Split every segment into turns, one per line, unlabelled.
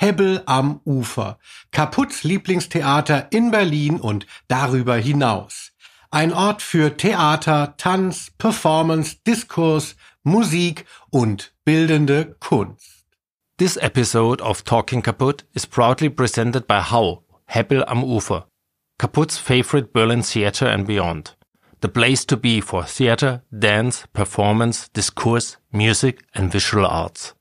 Hebbel am Ufer. Kaputts Lieblingstheater in Berlin und darüber hinaus. Ein Ort für Theater, Tanz, Performance, Diskurs, Musik und bildende Kunst.
This episode of Talking Kaputt is proudly presented by Hau, Hebbel am Ufer, Kaputt's favorite Berlin theater and beyond. The place to be for theater, dance, performance, discourse, music, and visual arts.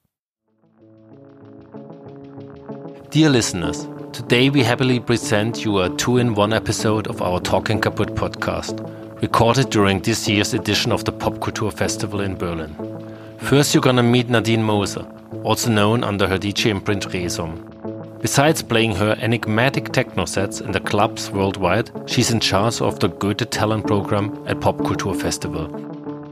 Dear listeners, today we happily present you a two in one episode of our Talking Kaput podcast, recorded during this year's edition of the Popkultur Festival in Berlin. First, you're gonna meet Nadine Moser, also known under her DJ imprint Resom. Besides playing her enigmatic techno sets in the clubs worldwide, she's in charge of the Goethe Talent program at Popkultur Festival.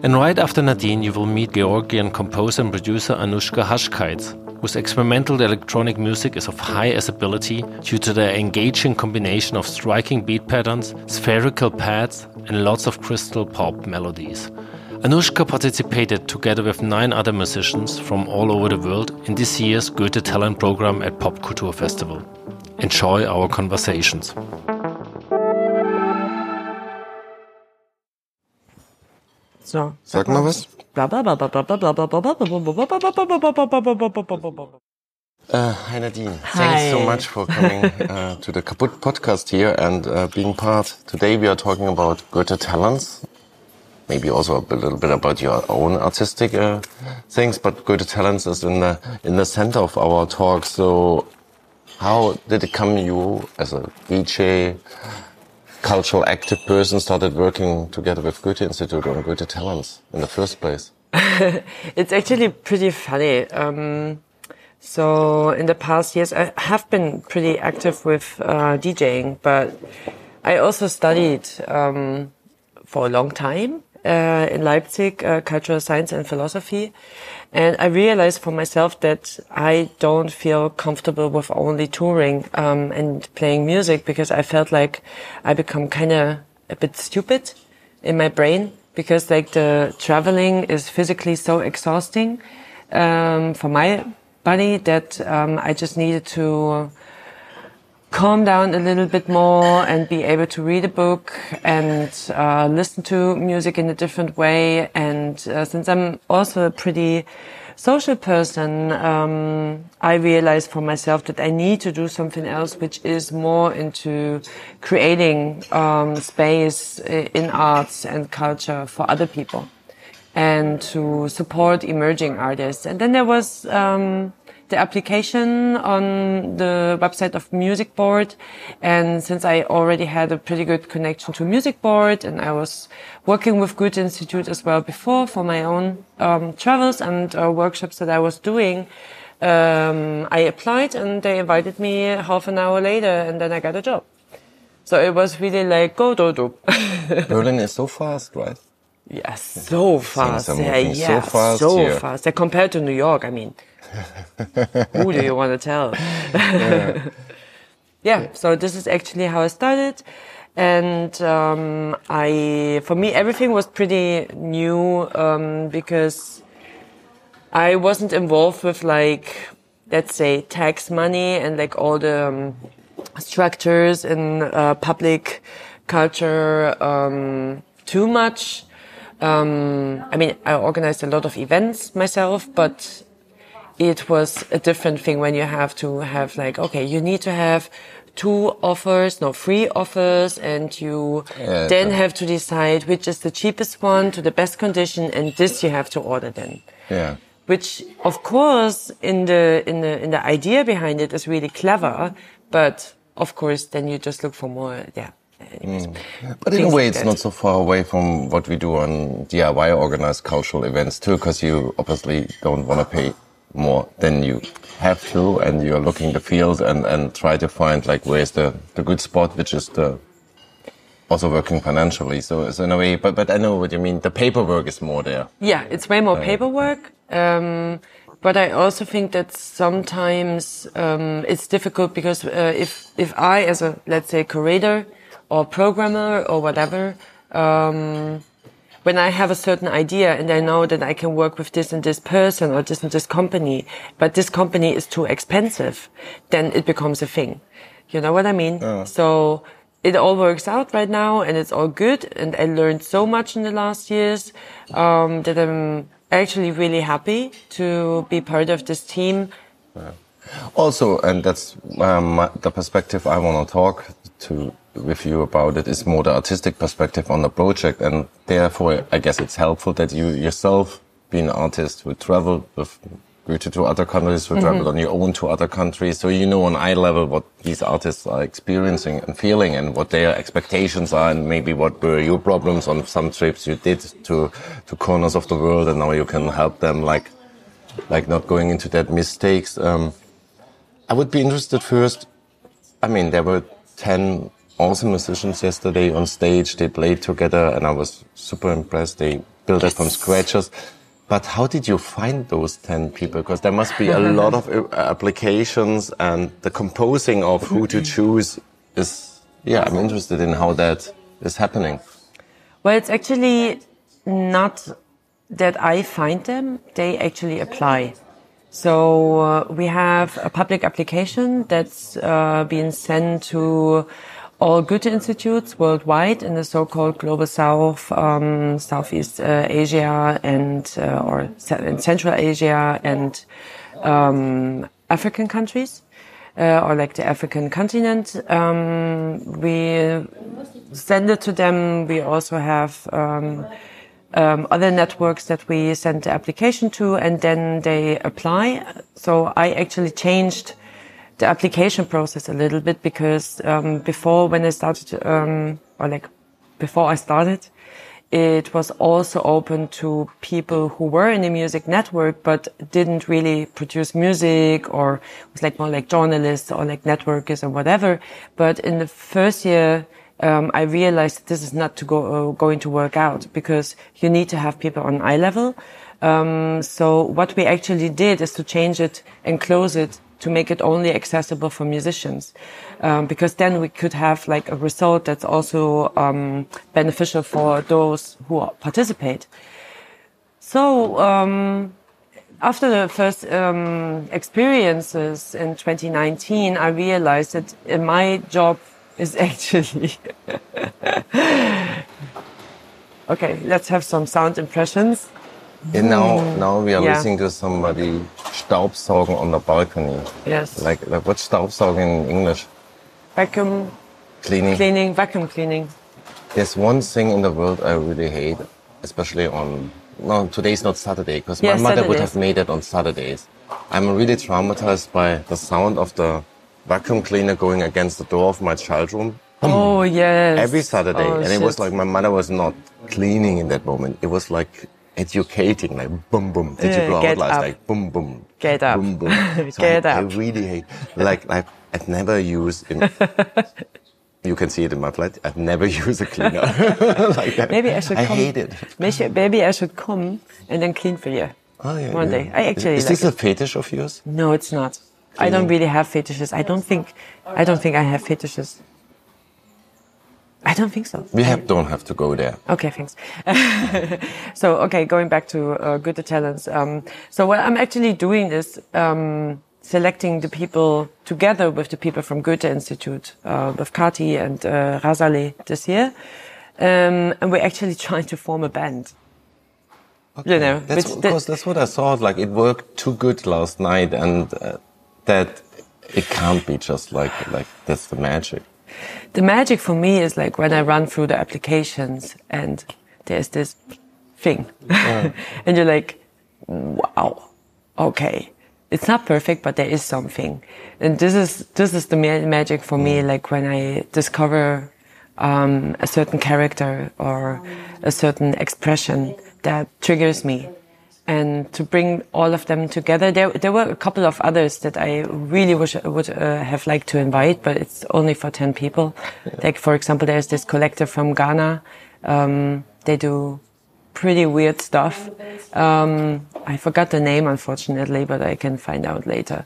And right after Nadine, you will meet Georgian composer and producer Anushka Chkheidze, whose experimental electronic music is of high accessibility due to their engaging combination of striking beat patterns, spherical pads, and lots of crystal pop melodies. Anushka participated together with nine other musicians from all over the world in this year's Goethe Talent program at Popkultur Festival. Enjoy our conversations.
So.
Sag mal was. Uh, hi Nadine. Thanks so much for coming uh, to the Kaput podcast here and uh, being part. Today we are talking about Goethe talents. Maybe also a little bit about your own artistic things, but Goethe talents is in the in the center of our talk. So, how did it come you as a DJ, cultural active person, started working together with Goethe Institute on Goethe talents in the first place?
It's actually pretty funny. Um, so in the past years, I have been pretty active with uh, DJing, but I also studied um, for a long time uh, in Leipzig uh, cultural science and philosophy, and I realized for myself that I don't feel comfortable with only touring um, and playing music because I felt like I become kind of a bit stupid in my brain because like the traveling is physically so exhausting um, for my body that um, I just needed to calm down a little bit more and be able to read a book and uh, listen to music in a different way. And uh, since I'm also a pretty social person, um, I realized for myself that I need to do something else, which is more into creating um, space in arts and culture for other people and to support emerging artists. And then there was um, the application on the website of Music Board. And since I already had a pretty good connection to Music Board and I was working with Goethe Institute as well before for my own um, travels and uh, workshops that I was doing, um, I applied and they invited me half an hour later and then I got a job. So it was really like, go, do, do.
Berlin is so fast, right?
Yes, so fast.
are
Yeah,
so fast
so
here.
fast. Yeah, compared to New York, I mean, who do you want to tell? yeah. so this is actually how I started, and um, I, for me, everything was pretty new um, because I wasn't involved with like, let's say, tax money and like all the um, structures in uh, public culture um, too much. Um, I mean, I organized a lot of events myself, but it was a different thing when you have to have like, okay, you need to have two offers, no, three offers, and you
Yeah,
then have to decide which is the cheapest one to the best condition, and this you have to order then.
Yeah.
which of course in the in the in the idea behind it is really clever but of course then you just look for more yeah anyways.
But in a way,
like
it's
that.
not so far away from what we do on DIY organized cultural events too, because you obviously don't want to pay more than you have to, and you're looking the field and and try to find like where's the the good spot, which is the also working financially. So, so in a way, but but I know what you mean. The paperwork is more there.
Yeah, it's way more paperwork. Um, but I also think that sometimes um, it's difficult because uh, if if I, as a let's say curator or programmer or whatever, um, when I have a certain idea and I know that I can work with this and this person or this and this company, but this company is too expensive, then it becomes a thing. You know what I mean? So it all works out right now and it's all good. And I learned so much in the last years um, that I'm actually really happy to be part of this team.
Also, and that's um, the perspective I want to talk to with you about it is more the artistic perspective on the project, and therefore I guess it's helpful that you yourself, being an artist, would travel with Goethe to other countries, would travel on your own to other countries, so you know on eye level what these artists are experiencing and feeling, and what their expectations are, and maybe what were your problems on some trips you did to to corners of the world, and now you can help them like like not going into that mistakes. Um, I would be interested first. I mean, there were 10 awesome musicians yesterday on stage. They played together and I was super impressed. They built it from scratches. But how did you find those 10 people? Because there must be a lot of uh, applications and the composing of who to choose is, yeah, I'm interested in how that is happening.
Well, it's actually not that I find them, they actually apply. So uh, we have a public application that's uh, being sent to all Goethe institutes worldwide in the so-called global south, um, Southeast uh, Asia and uh, or in Central Asia and um, African countries. Uh, or like the African continent. Um, we send it to them. We also have um, um, other networks that we send the application to, and then they apply. So I actually changed the application process a little bit because um, before, when I started, um, or like before I started, it was also open to people who were in the music network but didn't really produce music or was like more like journalists or like networkers or whatever. But in the first year, um, I realized this is not to go uh, going to work out because you need to have people on eye level. Um, so what we actually did is to change it and close it to make it only accessible for musicians, um, because then we could have like a result that's also um, beneficial for those who participate. So um, after the first um, experiences in 2019, I realized that my job is actually okay. Let's have some sound impressions.
And now, now we are
Yeah.
listening to somebody staubsaugen on the balcony.
Yes,
Like, like what's staubsaugen in English?
vacuum
Cleaning.
cleaning, vacuum cleaning.
There's one thing in the world I really hate, especially on. No, today's not Saturday because my mother would have made it on Saturdays. I'm really traumatized by the sound of the vacuum cleaner going against the door of my child room
Oh hmm. yes.
every Saturday,
Oh,
and it was like my mother was not cleaning in that moment. It was like educating, like boom boom. Did
Yeah,
go
get
out last
up.
like boom boom?
Get up.
Boom boom. So
Get
I, I really hate like like I've never used. In, you can see it in my flat. I've never used a cleaner like that.
Maybe I should
I
come.
hate it.
Maybe, maybe I should come and then clean for you.
Oh, yeah,
One
yeah.
day. I actually
is, is
like
this a fetish of yours?
No, it's not. I don't really have fetishes. I don't think. I don't think I have fetishes. I don't think so.
We have, don't have to go there.
Okay, thanks. so, okay, going back to uh, Goethe Talents. Um, so what I'm actually doing is um, selecting the people together with the people from Goethe Institute, uh, with Kati and uh, Razale this year. Um, and we're actually trying to form a band. You know,
That's because that's what I thought. Like it worked too good last night, and uh, that it can't be just like like that's the magic.
The magic for me is like when I run through the applications and there's this thing, and you're like, wow, okay, it's not perfect, but there is something, and this is this is the ma- magic for me. Like when I discover um, a certain character or a certain expression that triggers me. And to bring all of them together. There, there were a couple of others that I really wish would uh, have liked to invite, but it's only for 10 people. Yeah. Like, for example, there's this collective from Ghana. Um, they do pretty weird stuff. Um, I forgot the name, unfortunately, but I can find out later.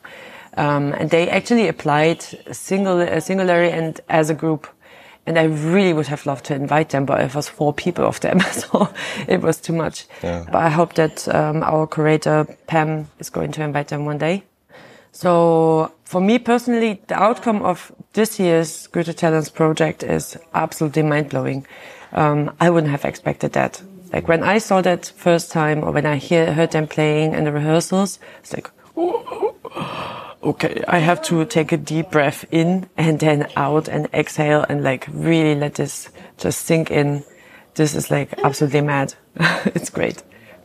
Um, and they actually applied single, uh, singularly and as a group. And I really would have loved to invite them, but it was four people of them, so it was too much. Yeah. But I hope that um, our curator Pam is going to invite them one day. So for me personally, the outcome of this year's Goethe Talents project is absolutely mind blowing. Um, I wouldn't have expected that. Like when I saw that first time, or when I hear, heard them playing in the rehearsals, it's like, okay, I have to take a deep breath in and then out and exhale and like really let this just sink in. This is like absolutely mad. it's great.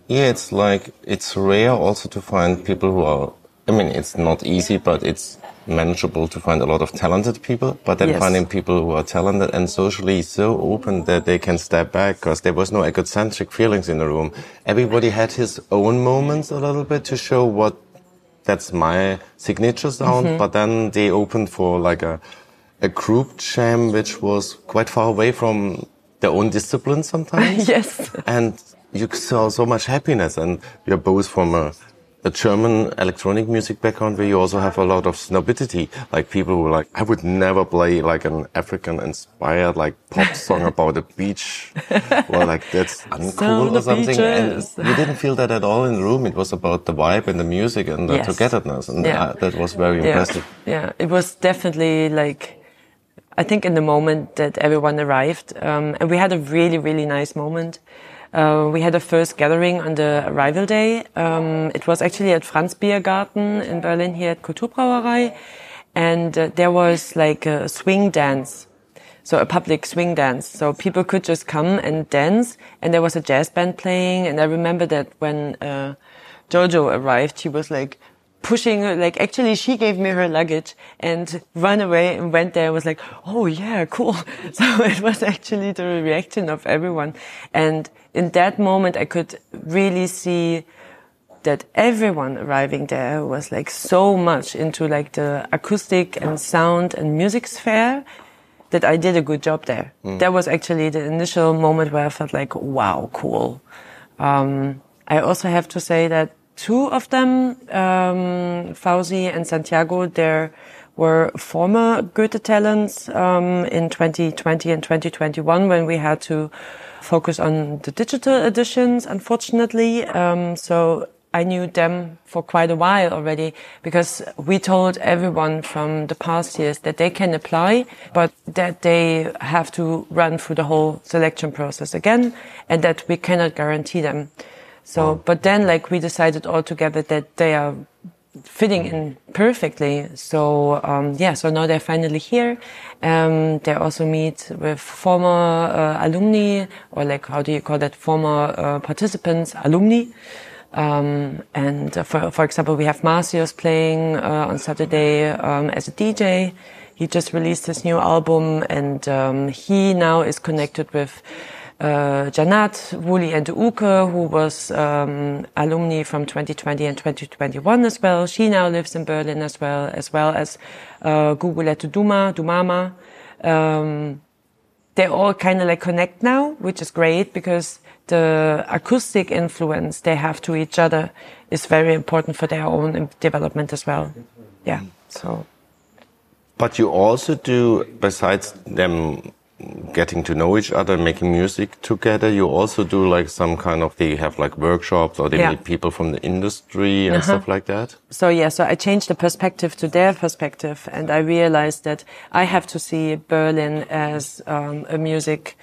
Yeah, it's like, it's rare also to find people who are, I mean, it's not easy, but it's manageable to find a lot of talented people, but then yes. finding people who are talented and socially so open that they can step back because there was no egocentric feelings in the room. Everybody had his own moments a little bit to show what that's my signature sound, mm-hmm. but then they opened for like a, a group jam, which was quite far away from their own discipline sometimes.
yes.
And you saw so much happiness and we are both from a a German electronic music background where you also have a lot of snobidity. Like people who like, I would never play like an African inspired like pop song about a beach or like that's uncool or something. Beaches. And you didn't feel that at all in the room. It was about the vibe and the music and the yes. togetherness. And yeah. that was very
yeah.
impressive.
Yeah. It was definitely like, I think in the moment that everyone arrived, um, and we had a really, really nice moment. Uh, we had a first gathering on the arrival day. Um, it was actually at Franz Biergarten in Berlin here at Kulturbrauerei. And uh, there was like a swing dance. So a public swing dance. So people could just come and dance. And there was a jazz band playing. And I remember that when, uh, Jojo arrived, he was like, pushing like actually she gave me her luggage and ran away and went there and was like, oh yeah, cool. So it was actually the reaction of everyone. And in that moment, I could really see that everyone arriving there was like so much into like the acoustic and sound and music sphere that I did a good job there. Mm. That was actually the initial moment where I felt like, wow, cool. Um, I also have to say that two of them, um, Fauzi and Santiago, there were former Goethe talents um, in 2020 and 2021 when we had to focus on the digital editions, unfortunately. Um, so I knew them for quite a while already because we told everyone from the past years that they can apply, but that they have to run through the whole selection process again and that we cannot guarantee them. So, but then like we decided all together that they are fitting in perfectly. So, um, yeah, so now they're finally here. Um, they also meet with former uh, alumni or like, how do you call that? Former uh, participants, alumni. Um, and uh, for, for example, we have Marcius playing uh, on Saturday um, as a DJ. He just released his new album and um, he now is connected with uh, Janat, Wuli and Uke, who was um, alumni from 2020 and 2021 as well. She now lives in Berlin as well, as well as uh, Guguletu Duma, Dumama. Um, they all kind of like connect now, which is great because the acoustic influence they have to each other is very important for their own development as well. Yeah, so.
But you also do, besides them getting to know each other, making music together. You also do like some kind of, they have like workshops or they yeah. meet people from the industry and uh -huh. stuff like that.
So yeah, so I changed the perspective to their perspective and I realized that I have to see Berlin as um, a music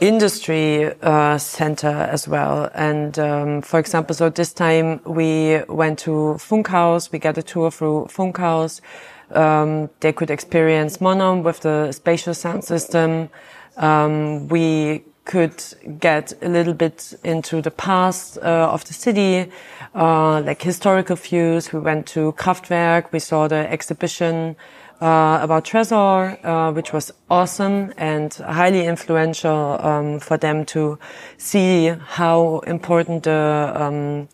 industry uh, center as well. And um, for example, so this time we went to Funkhaus, we got a tour through Funkhaus, um, they could experience Monom with the spatial sound system. Um, we could get a little bit into the past uh, of the city, uh, like historical views. We went to Kraftwerk. We saw the exhibition uh, about Tresor, uh, which was awesome and highly influential um, for them to see how important the um,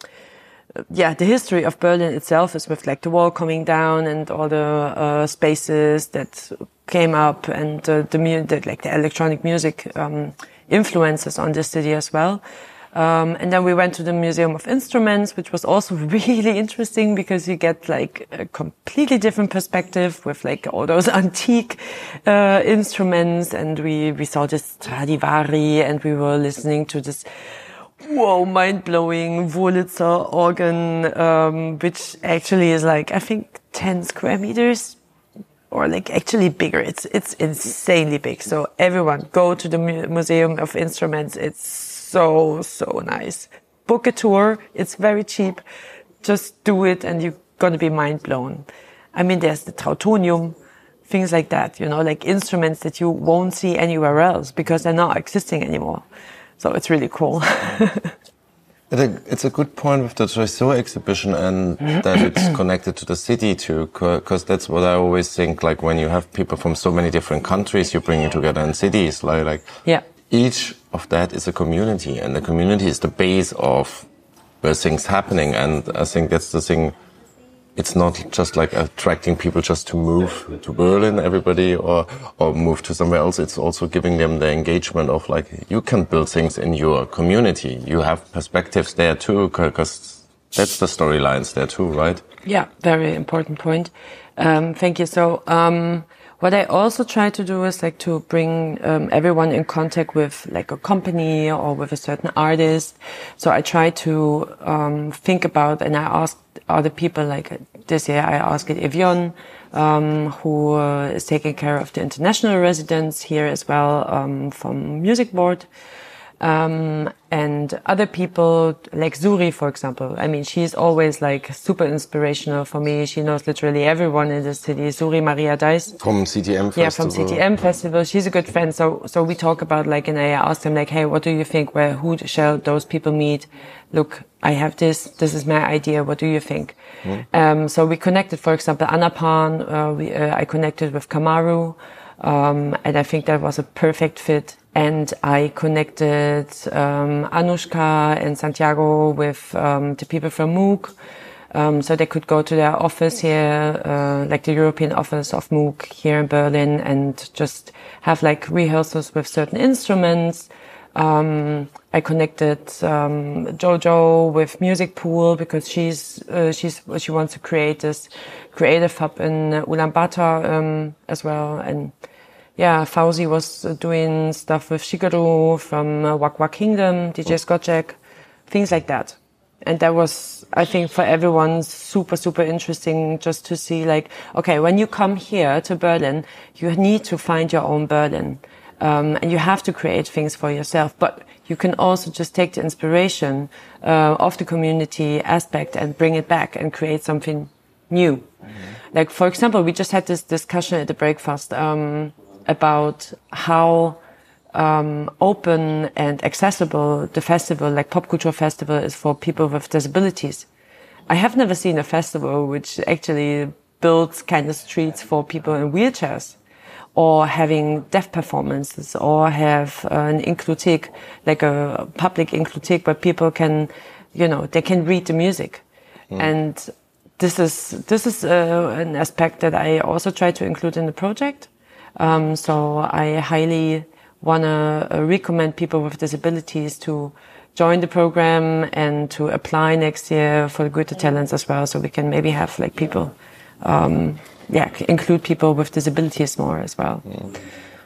yeah the history of Berlin itself is with like the wall coming down and all the uh, spaces that came up and uh, the, the like the electronic music um, influences on the city as well. Um, and then we went to the Museum of Instruments, which was also really interesting because you get like a completely different perspective with like all those antique uh, instruments. And we, we saw this Stradivari and we were listening to this whoa, mind blowing Wurlitzer organ, um, which actually is like, I think 10 square meters or like actually bigger. It's, it's insanely big. So everyone go to the Museum of Instruments. It's so, so nice. Book a tour. It's very cheap. Just do it and you're going to be mind blown. I mean, there's the Trautonium, things like that, you know, like instruments that you won't see anywhere else because they're not existing anymore. So it's really cool.
It's a good point with the Tresor exhibition and that it's mm-hmm. connected to the city too, because that's what I always think. Like when you have people from so many different countries, you bring it together in cities. Like, like
yeah
each of that is a community and the community is the base of where things happening. And I think that's the thing. It's not just like attracting people just to move to Berlin, everybody, or, or move to somewhere else. It's also giving them the engagement of like, you can build things in your community. You have perspectives there too, because that's the storylines there too, right?
Yeah, very important point. Um, thank you. So, um, what I also try to do is like to bring um, everyone in contact with like a company or with a certain artist. So I try to um, think about, and I ask other people like this year I asked Evian, um, who uh, is taking care of the international residents here as well um, from Music Board. Um, and other people like Zuri, for example. I mean, she's always like super inspirational for me. She knows literally everyone in the city. Zuri Maria Deiss.
From CTM Festival.
Yeah, from CTM Festival. She's a good friend. So, so we talk about like, and I asked him like, Hey, what do you think? Where, who shall those people meet? Look, I have this. This is my idea. What do you think? Mm. Um, so we connected, for example, Anapan. Uh, we, uh, I connected with Kamaru. Um, and I think that was a perfect fit and I connected um, Anushka and Santiago with um, the people from Moog. Um, so they could go to their office here, uh, like the European office of Moog here in Berlin and just have like rehearsals with certain instruments. Um, I connected um, Jojo with Music Pool because she's uh, she's she wants to create this creative hub in Ulaanbaatar um, as well, and yeah, Fauzi was doing stuff with Shigeru from uh, Wak Wak Kingdom, DJ Scotch Egg, things like that. And that was, I think, for everyone super, super interesting just to see like, okay, when you come here to Berlin, you need to find your own Berlin. Um, and you have to create things for yourself, but you can also just take the inspiration uh, of the community aspect and bring it back and create something new. Mm-hmm. Like, for example, we just had this discussion at the breakfast. Um, about how um, open and accessible the festival, like Pop Culture Festival, is for people with disabilities. I have never seen a festival which actually builds kind of streets for people in wheelchairs or having deaf performances or have an inclusive, like a public inclusive where people can, you know, they can read the music. Mm. And this is, this is uh, an aspect that I also try to include in the project. Um, so I highly want to uh, recommend people with disabilities to join the program and to apply next year for the Goethe Talents as well. So we can maybe have like people, um, yeah, include people with disabilities more as well. Mm.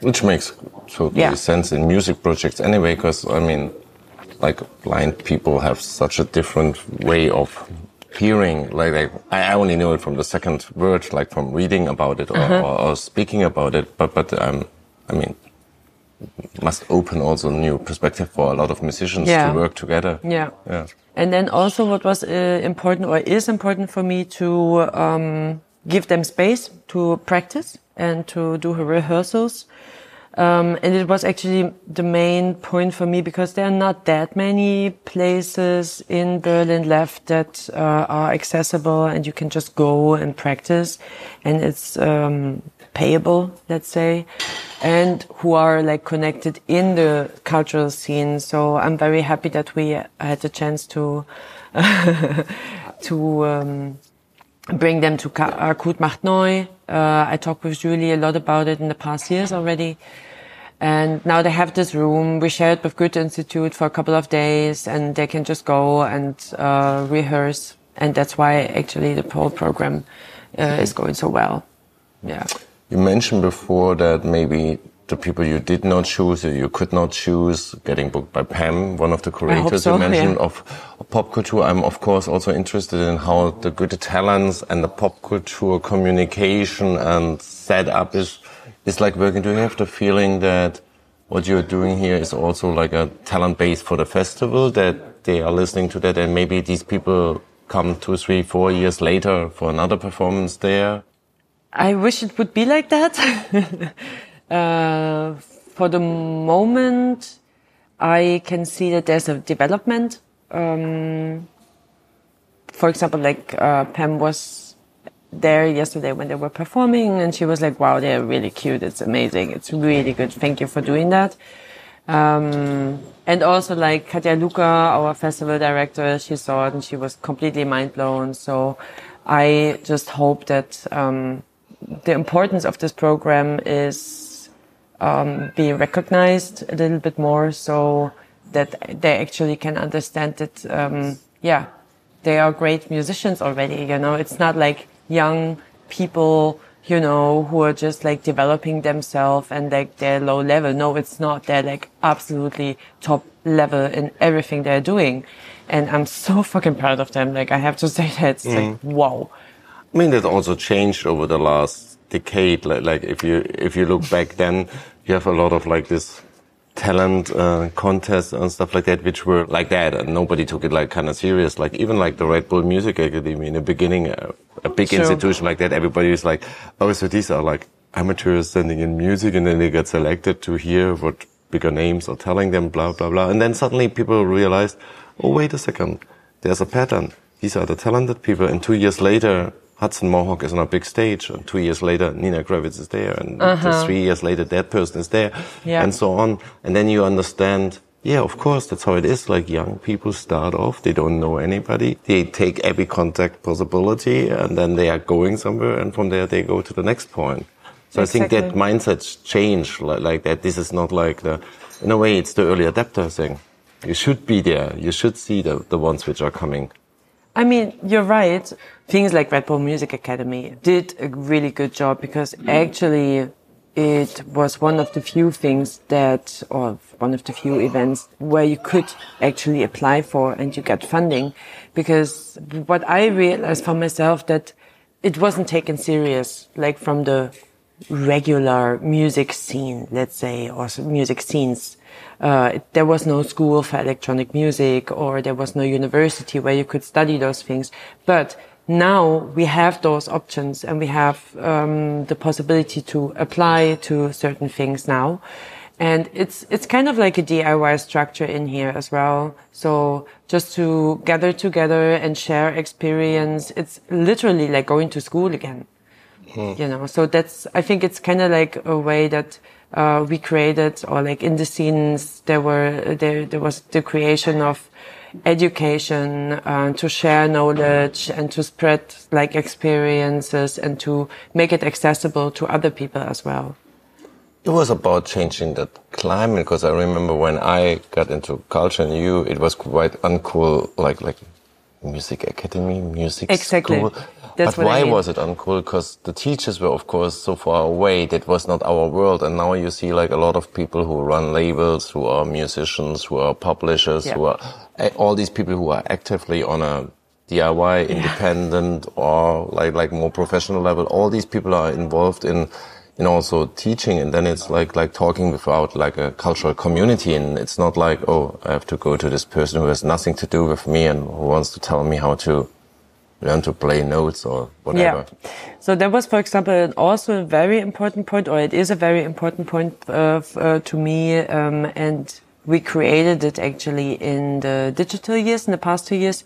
Which makes totally yeah. sense in music projects anyway, because I mean, like blind people have such a different way of hearing, like, like I only know it from the second word, like from reading about it or, uh-huh. or, or, speaking about it. But but um, I mean, must open also new perspective for a lot of musicians yeah. to work together.
Yeah. Yeah. And then also, what was uh, important or is important for me to um, give them space to practice and to do rehearsals um, and it was actually the main point for me because there are not that many places in Berlin left that uh, are accessible and you can just go and practice. And it's, um, payable, let's say, and who are like connected in the cultural scene. So I'm very happy that we had the chance to to um, bring them to ACUD Macht Neu. Uh, I talked with Julie a lot about it in the past years already. And now they have this room. We share it with Goethe Institute for a couple of days and they can just go and uh, rehearse. And that's why actually the whole program uh, is going so well. Yeah.
You mentioned before that maybe the people you did not choose, or you could not choose, getting booked by Pam, one of the curators so, you mentioned yeah. of, of, pop culture. I'm of course also interested in how the good talents and the pop culture communication and setup is is like working. Do you have the feeling that what you're doing here is also like a talent base for the festival that they are listening to that and maybe these people come two, three, four years later for another performance there?
I wish it would be like that. uh, for the moment, I can see that there's a development. Um, for example, like uh, Pam was there yesterday when they were performing, and she was like, "Wow, they're really cute. It's amazing. It's really good. Thank you for doing that." Um, and also like Katja Lucker, our festival director, she saw it and she was completely mind blown. So I just hope that um, the importance of this program is um, being recognized a little bit more so that they actually can understand that, um, yeah, they are great musicians already. You know, it's not like young people you know, who are just like developing themselves and like they're low level. No, it's not. They're like absolutely top level in everything they're doing. And I'm so fucking proud of them. Like I have to say that it's mm. like, wow.
I mean, that also changed over the last decade. Like, like if you, if you look back then, you have a lot of like this talent uh, contests and stuff like that, which were like that, and nobody took it like kind of serious. Like even like the Red Bull Music Academy in the beginning, uh, a big sure. institution like that, everybody was like, oh, so these are like amateurs sending in music, and then they get selected to hear what bigger names are telling them, blah blah blah, and then suddenly people realized, oh, wait a second, there's a pattern. These are the talented people, and two years later, Hudson Mohawke is on a big stage, and two years later, Nina Kraviz is there, and uh-huh. three years later, that person is there, yeah. and so on. And then you understand, yeah, of course, that's how it is. Like young people start off, they don't know anybody. They take every contact possibility, and then they are going somewhere, and from there they go to the next point. So exactly. I think that mindset's change like, like that. This is not like the, in a way, it's the early adapter thing. You should be there. You should see the, the ones which are coming.
I mean, you're right. Things like Red Bull Music Academy did a really good job because mm. actually it was one of the few things that, or one of the few events where you could actually apply for and you get funding. Because what I realized for myself that it wasn't taken serious, like from the regular music scene, let's say, or music scenes uh, there was no school for electronic music or there was no university where you could study those things. But now we have those options and we have um, the possibility to apply to certain things now. And it's, it's kind of like a DIY structure in here as well. So just to gather together and share experience, it's literally like going to school again. Hmm. You know, so that's, I think it's kind of like a way that uh, we created or like in the scenes there were there there was the creation of education uh, to share knowledge and to spread like experiences and to make it accessible to other people as well.
It was about changing the climate because I remember when I got into culture and you, it was quite uncool, like like music academy, music
exactly.
school.
That's
but why
I mean.
was it uncool? Because the teachers were, of course, so far away. That was not our world. And now you see like a lot of people who run labels, who are musicians, who are publishers, yeah. who are all these people who are actively on a DIY, independent, yeah. or like like more professional level. All these people are involved in in also teaching, and then it's like like talking without like a cultural community, and it's not like oh I have to go to this person who has nothing to do with me and who wants to tell me how to learn to play notes or whatever.
Yeah. So that was, for example, also a very important point, or it is a very important point uh, uh, to me. Um, and we created it actually in the digital years, in the past two years.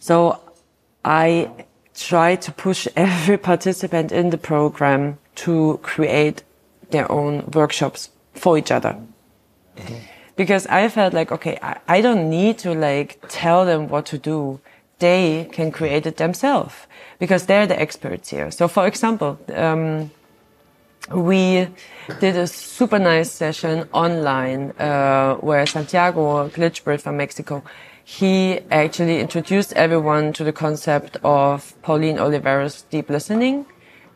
So I try to push every participant in the program to create their own workshops for each other. Because I felt like, okay, I, I don't need to like tell them what to do. They can create it themselves because they're the experts here. So for example, um, we did a super nice session online uh, where Santiago Glitchbird from Mexico, he actually introduced everyone to the concept of Pauline Oliveros's deep listening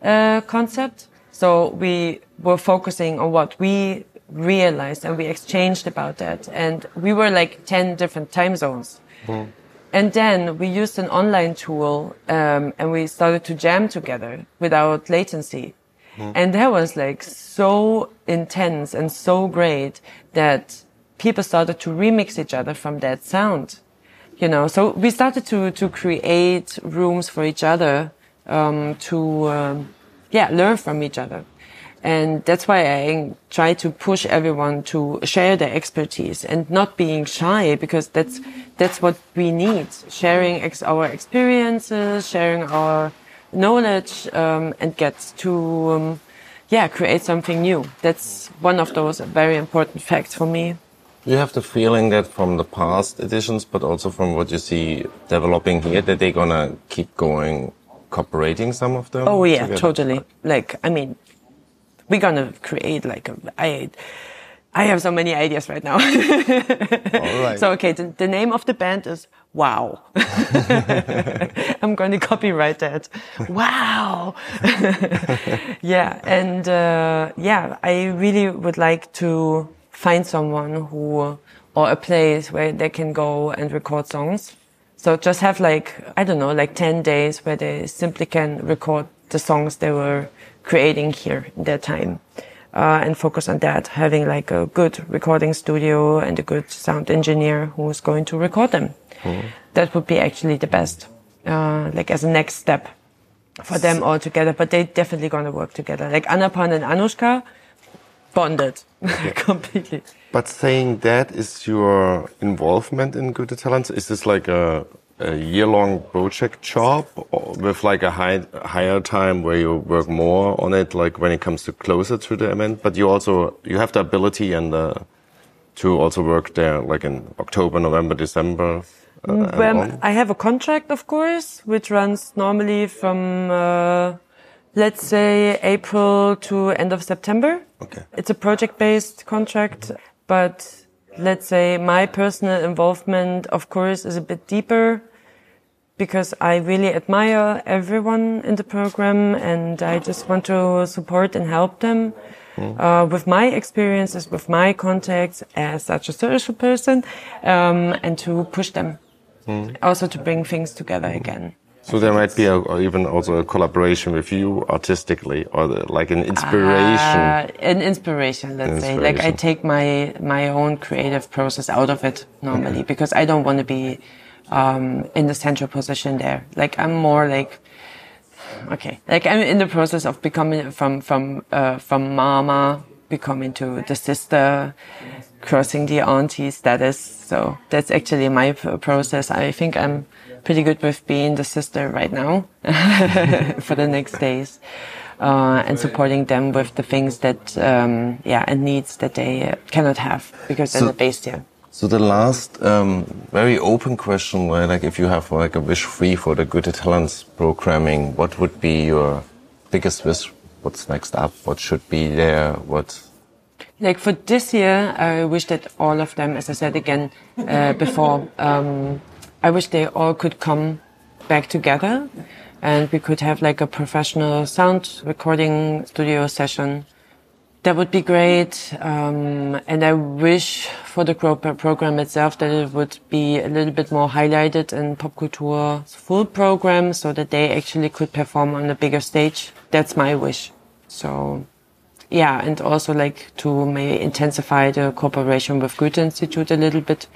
uh, concept. So we were focusing on what we realized and we exchanged about that. And we were like 10 different time zones. Mm. And then we used an online tool um, and we started to jam together without latency. Mm. And that was like so intense and so great that people started to remix each other from that sound. You know, so we started to, to create rooms for each other, um, to, um, yeah, learn from each other. And that's why I try to push everyone to share their expertise and not being shy because that's, that's what we need. Sharing ex our experiences, sharing our knowledge, um, and get to, um, yeah, create something new. That's one of those very important facts for me.
You have the feeling that from the past editions, but also from what you see developing here, that they're gonna keep going, cooperating some of them.
Oh yeah, together? totally. Like I mean, we're gonna create like a, I. I have so many ideas right now. All right. So okay, the, the name of the band is Wow. I'm going to copyright that. Wow. yeah, and uh, yeah, I really would like to find someone who or a place where they can go and record songs. So just have like, I don't know, like 10 days where they simply can record the songs they were creating here in that time. Uh, and focus on that, having like a good recording studio and a good sound engineer who's going to record them. Mm. That would be actually the best, uh, like as a next step for them all together. But they definitely gonna work together. Like Anapan and Anushka, bonded completely.
But saying that is your involvement in Goethe Talents. Is this like a, a year-long project job with like a high, higher time where you work more on it, like when it comes to closer to the event? But you also you have the ability and uh, to also work there, like in October, November, December.
Uh, well, I have a contract, of course, which runs normally from. Uh, let's say April to end of September. Okay. It's a project-based contract, but let's say my personal involvement, of course, is a bit deeper because I really admire everyone in the program and I just want to support and help them. Mm. Uh, with my experiences, with my contacts as such a social person, um, and to push them, mm. also to bring things together again.
So there might be a, or even also a collaboration with you artistically, or the, like an inspiration. Uh,
an inspiration, let's inspiration. say. Like I take my my own creative process out of it normally okay. because I don't want to be um, in the central position there. Like I'm more like okay, like I'm in the process of becoming from from uh, from mama becoming to the sister, crossing the auntie status. So that's actually my process. I think I'm pretty good with being the sister right now for the next days. Uh, and supporting them with the things that, um, yeah, and needs that they uh, cannot have because they're so, based here.
So the last um, very open question, like if you have like a wish free for the Goethe Talents programming, what would be your biggest wish? What's next up? What should be there? What?
Like for this year, I wish that all of them, as I said again uh, before, um, I wish they all could come back together and we could have like a professional sound recording studio session. That would be great. Um, and I wish for the program itself that it would be a little bit more highlighted in Popkultur's full program so that they actually could perform on a bigger stage. That's my wish. So yeah, and also like to maybe intensify the cooperation with Goethe Institute a little bit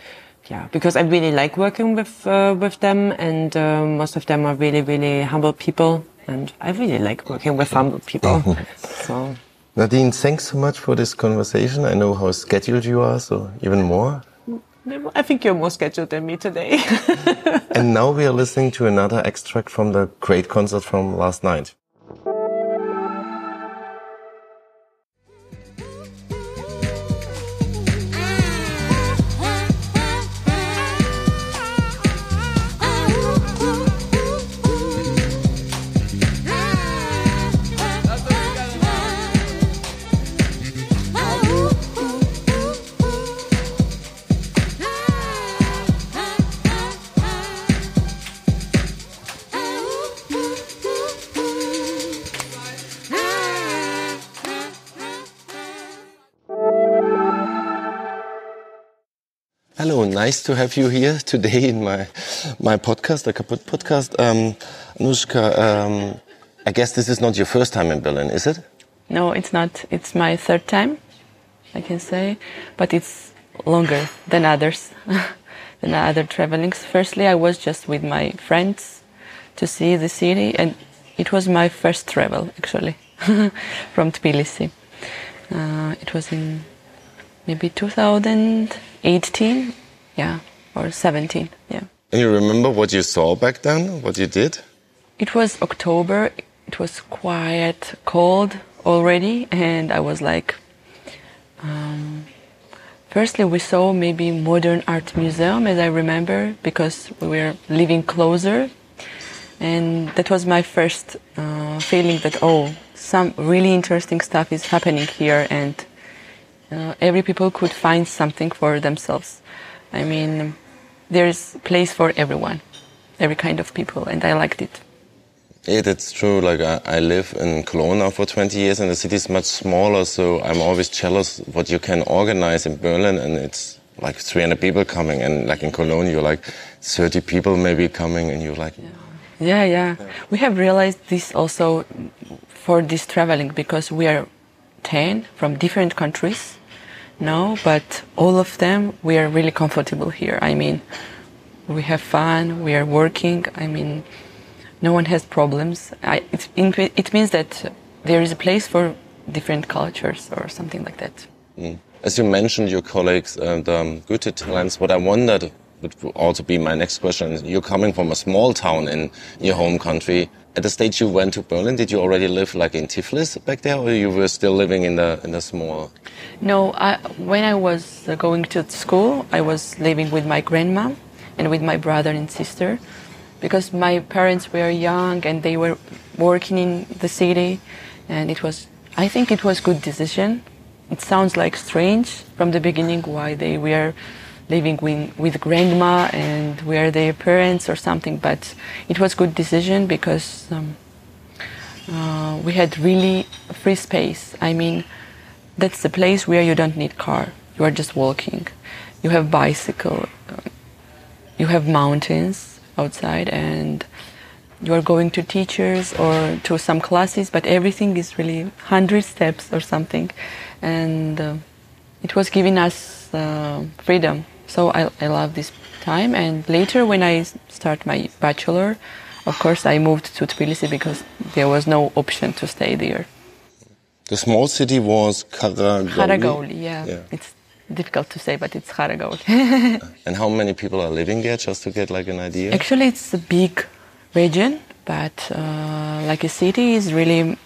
yeah, because I really like working with uh, with them, and uh, most of them are really, really humble people, and I really like working with humble people. so.
Nadine, thanks so much for this conversation. I know how scheduled you are, so even more.
I think you're more scheduled than me today.
and now we are listening to another extract from the great concert from last night. Hello, nice to have you here today in my my podcast, the Kaput podcast. Um, Anushka, um, I guess this is not your first time in Berlin, is it?
No, it's not. It's my third time, I can say, but it's longer than others, than other travelings. Firstly, I was just with my friends to see the city, and it was my first travel actually from Tbilisi. Uh, it was in maybe 2018, yeah, or 17, yeah.
And you remember what you saw back then? What you did?
It was October. It was quite cold already, and I was like, um, firstly, we saw maybe modern art museum, as I remember, because we were living closer, and that was my first uh, feeling that oh, some really interesting stuff is happening here, and uh, every people could find something for themselves. I mean, there's place for everyone, every kind of people, and I liked it.
Yeah, that's true. Like I, I live in Cologne now for 20 years, and the city is much smaller. So I'm always jealous what you can organize in Berlin, and it's like 300 people coming, and like in Cologne, you're like 30 people maybe coming, and you're like.
Yeah, yeah. We have realized this also for this traveling because we are 10 from different countries no, but all of them, we are really comfortable here. I mean, we have fun, we are working. I mean, no one has problems. I, it, it means that there is a place for different cultures or something like that.
Mm. As you mentioned, your colleagues and um, Goethe talents, what I wondered would also be my next question. You're coming from a small town in your home country. At the stage you went to Berlin, did you already live like in Tiflis back there, or you were still living in the in the small?
No, I, when I was uh, going to school, I was living with my grandma and with my brother and sister, because my parents were young and they were working in the city, and it was. I think it was good decision. It sounds like strange from the beginning why they were living with, with grandma and were their parents or something, but it was good decision because um, uh, we had really free space. I mean, that's the place where you don't need car. You are just walking. You have bicycle. Um, you have mountains outside, and you are going to teachers or to some classes. But everything is really hundred steps or something, and uh, it was giving us uh, freedom so I, I love this time. And later, when I start my bachelor, of course, I moved to Tbilisi because there was no option to stay there.
The small city was Kharagauli.
Kharagauli, yeah. yeah. It's difficult to say, but it's Kharagauli.
and how many people are living there, just to get like an idea?
Actually, it's a big region, but uh, like a city is really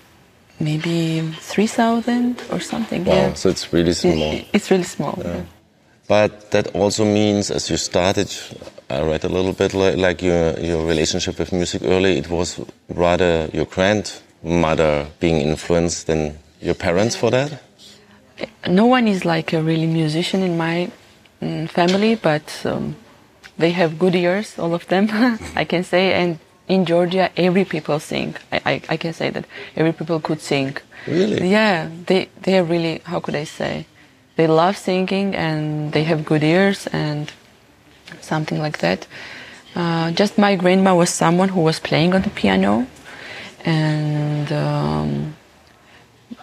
maybe 3,000 or something.
Wow,
yeah.
so it's really small.
It's really small. Yeah.
But that also means, as you started, I read a little bit like your, your relationship with music early, it was rather your grandmother being influenced than your parents for that?
No one is like a really musician in my mm, family, but um, they have good ears, all of them, I can say. And in Georgia, every people sing. I, I, I, can say that every people could sing.
Really?
Yeah, they they are really. How could I say? They love singing and they have good ears and something like that. Uh, just my grandma was someone who was playing on the piano, and um,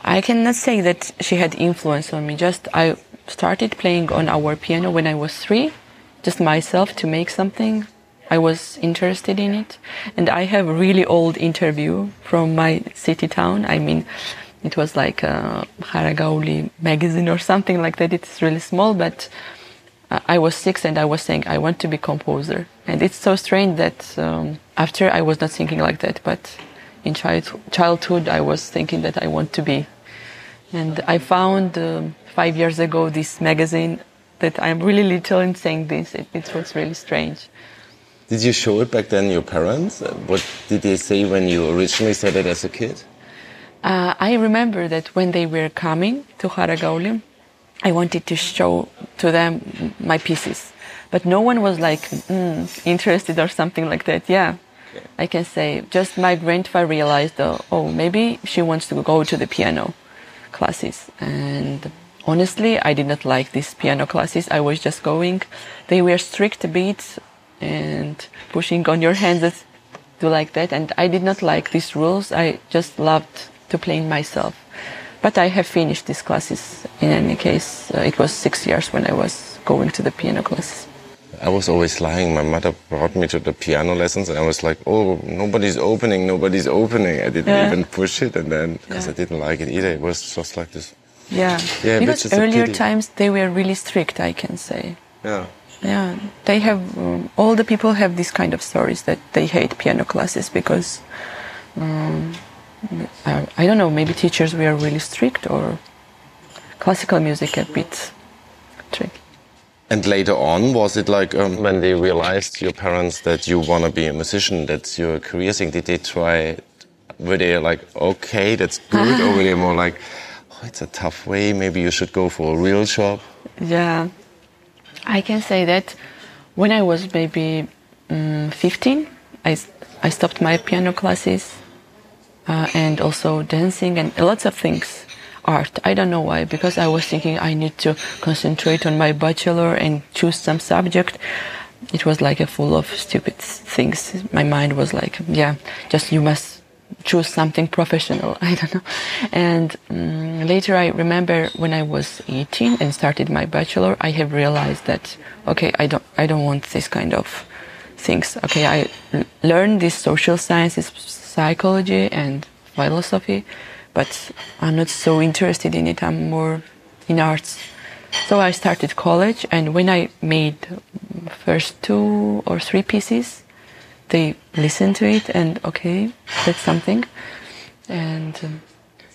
I cannot say that she had influence on me. Just I started playing on our piano when I was three, just myself to make something. I was interested in it, and I have a really old interview from my city town. I mean, it was like a Kharagauli magazine or something like that. It's really small, but I was six and I was saying I want to be composer. And it's so strange that um, after I was not thinking like that, but in child, childhood I was thinking that I want to be. And I found um, five years ago this magazine that I'm really little and saying this. It, it was really strange.
Did you show it back then your parents? What did they say when you originally said it as a kid?
Uh, I remember that when they were coming to Haragaulim, I wanted to show to them my pieces, but no one was like mm, interested or something like that. Yeah, okay. I can say just my grandfather realized, uh, oh, maybe she wants to go to the piano classes, and honestly, I did not like these piano classes. I was just going. They were strict beats and pushing on your hands to like that. And I did not like these rules. I just loved to play myself. But I have finished these classes in any case. Uh, it was six years when I was going to the piano classes.
I was always lying. My mother brought me to the piano lessons, and I was like, "Oh, nobody's opening, nobody's opening." I didn't
Yeah.
even push it, and then because
Yeah.
I didn't like it either, it was just like this.
Yeah,
Yeah,
because
which is a
earlier times they were really strict. I can say.
Yeah.
Yeah, they have um, all the people have this kind of stories that they hate piano classes because um, I, I don't know. Maybe teachers were really strict or classical music a bit tricky.
And later on, was it like um, when they realized your parents that you want to be a musician, that's your career thing? Did they try? Were they like, okay, that's good, or were they more like, oh, it's a tough way. Maybe you should go for a real job.
Yeah, I can say that when I was maybe um, 15, I stopped my piano classes uh, and also dancing and lots of things. Art. I don't know why, because I was thinking I need to concentrate on my bachelor and choose some subject. It was like a full of stupid things. My mind was like, yeah, just you must choose something professional. I don't know. And um, later I remember when I was 18 and started my bachelor, I have realized that, okay, I don't, I don't want this kind of things. Okay, I learned this social sciences, psychology and philosophy, but I'm not so interested in it. I'm more in arts. So I started college, and when I made first two or three pieces, they listened to it, and okay, that's something. And um,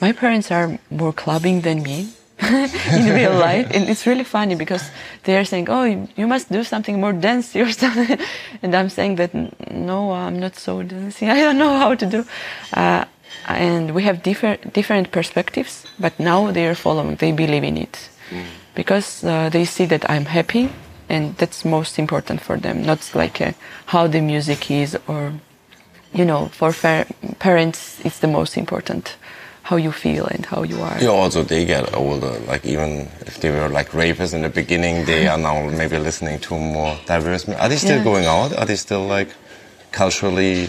my parents are more clubbing than me in real life, and it's really funny because they are saying, "Oh, you- must do something more dancey or something," and I'm saying that no, I'm not so dancing. I don't know how to do. Uh, and we have different different perspectives, but now they are following. They believe in it because uh, they see that I'm happy, and that's most important for them. Not like uh, how the music is, or you know, for parents, it's the most important how you feel and how you are.
Yeah, also they get older. Like even if they were like rapists in the beginning, they are now maybe listening to more diverse. Are they still
Yeah.
going out? Are they still like culturally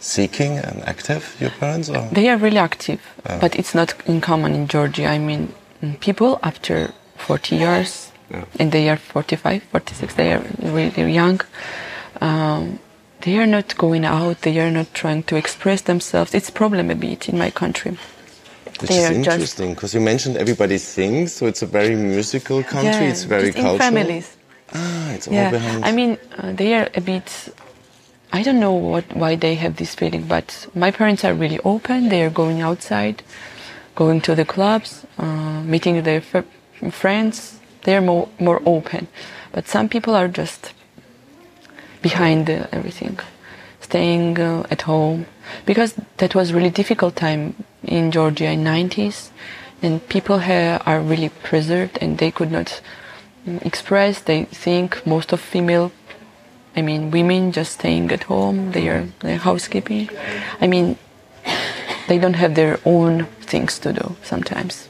seeking and active? Your parents? Or?
They are really active, but it's not in common in Georgia. I mean, mm, people after 40 years,
Yeah.
and they are 45, 46, they are really young. Um, they are not going out. They are not trying to express themselves. It's problem a bit in my country.
Which is interesting because you mentioned everybody sings, so it's a very musical country.
Yeah,
it's very cultural.
families.
Ah, it's all
Yeah,
behind.
I mean, uh, they are a bit. I don't know what why they have this feeling, but my parents are really open. They are going outside, going to the clubs, uh, meeting their f- friends. They are more more open, but some people are just behind uh, everything, staying uh, at home because that was really difficult time in Georgia in 90s, and people here are really preserved and they could not mm, express. They think most of female, I mean women, just staying at home. They are they're housekeeping. I mean, they don't have their own things to do sometimes.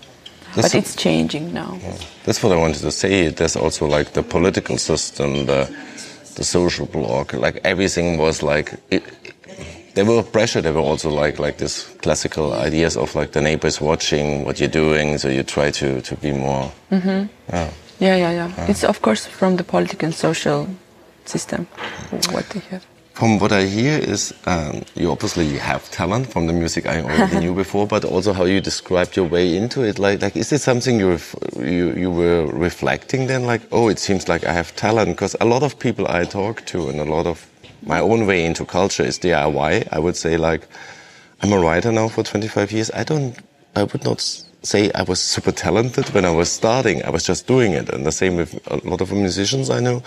That's
but it's changing now.
That's what I wanted to say. There's also like the political system, the the social block like everything was like. It, there were pressure. There were also like like this classical ideas of like the neighbors watching what you're doing, so you try to to be more.
Yeah, yeah, yeah. It's of course from the political and social system what they have.
From what I hear is um, you obviously have talent from the music I already knew before, but also how you described your way into it. Like, like is it something you you you were reflecting then? Like, oh, it seems like I have talent because a lot of people I talk to and a lot of my own way into culture is DIY. I would say like I'm a writer now for 25 years. I don't. I would not say I was super talented when I was starting. I was just doing it, and the same with a lot of musicians I know.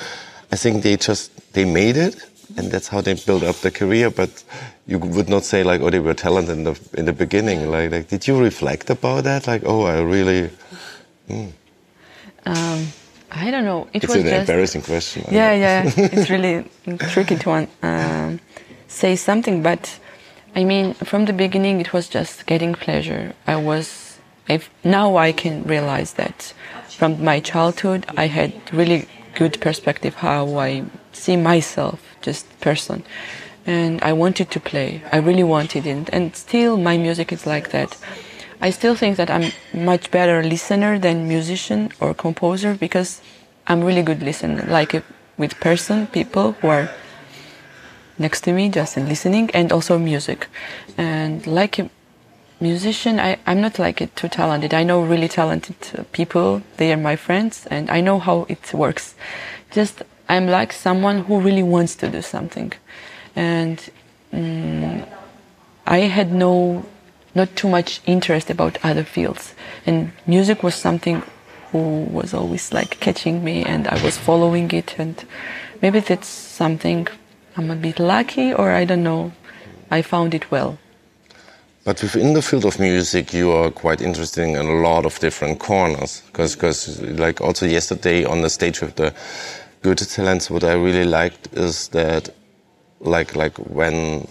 I think they just they made it, and that's how they build up their career. But you would not say like, oh, they were talented in the in the beginning. Like, like did you reflect about that? Like, oh, I really. Hmm.
Um, I don't know. It
It's
was
an
just
embarrassing question.
Yeah, yeah. it's really tricky to um, say something, but I mean, from the beginning, it was just getting pleasure. I was if now I can realize that from my childhood I had really good perspective how I see myself, just person. And I wanted to play. I really wanted it. And still my music is like that. I still think that I'm much better listener than musician or composer because I'm really good listener, like uh, with person, people who are next to me just in listening and also music. And like a musician, I, I'm not like it too talented. I know really talented uh, people. They are my friends and I know how it works. Just I'm like someone who really wants to do something. And um, I had no, not too much interest about other fields. And music was something who was always like catching me and I was following it. And maybe that's something I'm a bit lucky or I don't know. I found it well.
But within the field of music, you are quite interesting in a lot of different corners. Because, like also yesterday on the stage with the Goethe Talents, what I really liked is that, like, like when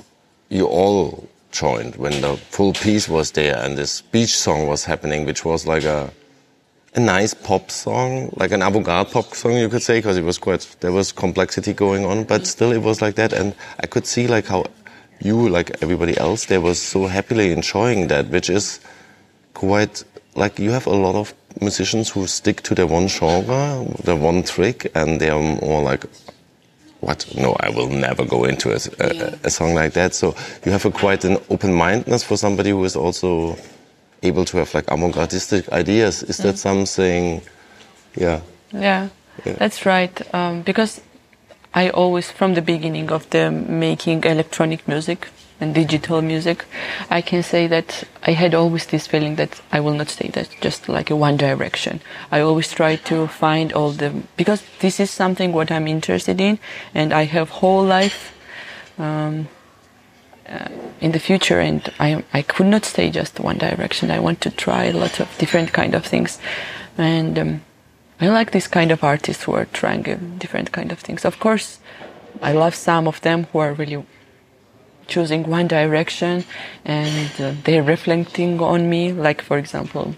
you all joined, when the full piece was there and this beach song was happening, which was like a a nice pop song, like an avant-garde pop song, you could say, because it was quite there was complexity going on, but still it was like that, and I could see like how you, like everybody else, they was so happily enjoying that, which is quite like you have a lot of musicians who stick to their one genre, their one trick, and they are more like, what? No, I will never go into a, a, yeah. a song like that. So you have a quite an open mindedness for somebody who is also able to have like avant-gardistic ideas. Is that mm. something? Yeah.
yeah. Yeah, that's right. Um, because I always, from the beginning of the making electronic music and digital music, I can say that I had always this feeling that I will not stay that just like a one direction. I always try to find all the because this is something what I'm interested in, and I have whole life. Um, uh, in the future and I, I could not stay just one direction i want to try a lot of different kind of things and um, i like this kind of artists who are trying different kind of things of course i love some of them who are really choosing one direction and uh, they're reflecting on me like for example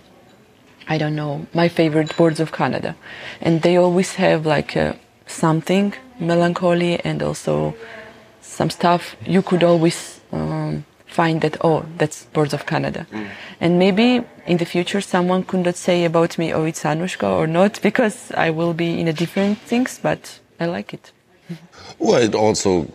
i don't know my favorite Boards of Canada. And they always have like uh, something melancholy and also some stuff you could always um, find that oh that's Boards of Canada. Mm. and maybe in the future someone could not say about me oh it's anushka or not because i will be in a different things but i like it.
Well it also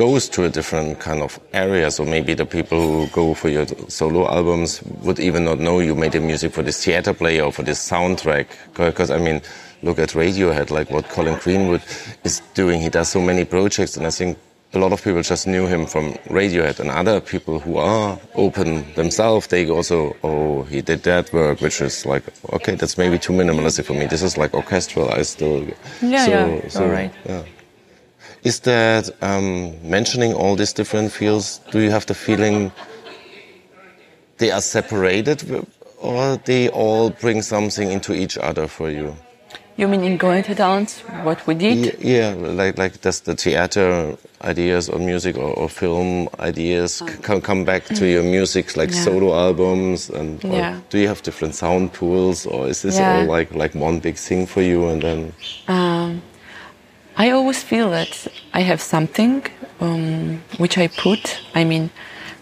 goes to a different kind of area so maybe the people who go for your solo albums would even not know you made the music for this theater play or for this soundtrack because i mean look at radiohead like what colin greenwood is doing he does so many projects and i think a lot of people just knew him from Radiohead, and other people who are open themselves, they also, oh, he did that work, which is like, okay, that's maybe too minimalistic for me. This is like orchestral. I still,
yeah, so, yeah, so, all right.
Yeah. Is that um, mentioning all these different fields? Do you have the feeling they are separated, or they all bring something into each other for you?
You mean in going to dance, what we did?
Yeah, like like does the theater ideas or music or, or film ideas come come back to your music, like yeah. solo albums, and yeah. do you have different sound pools, or is this yeah. all like like one big thing for you? And then,
um, I always feel that I have something um, which I put. I mean,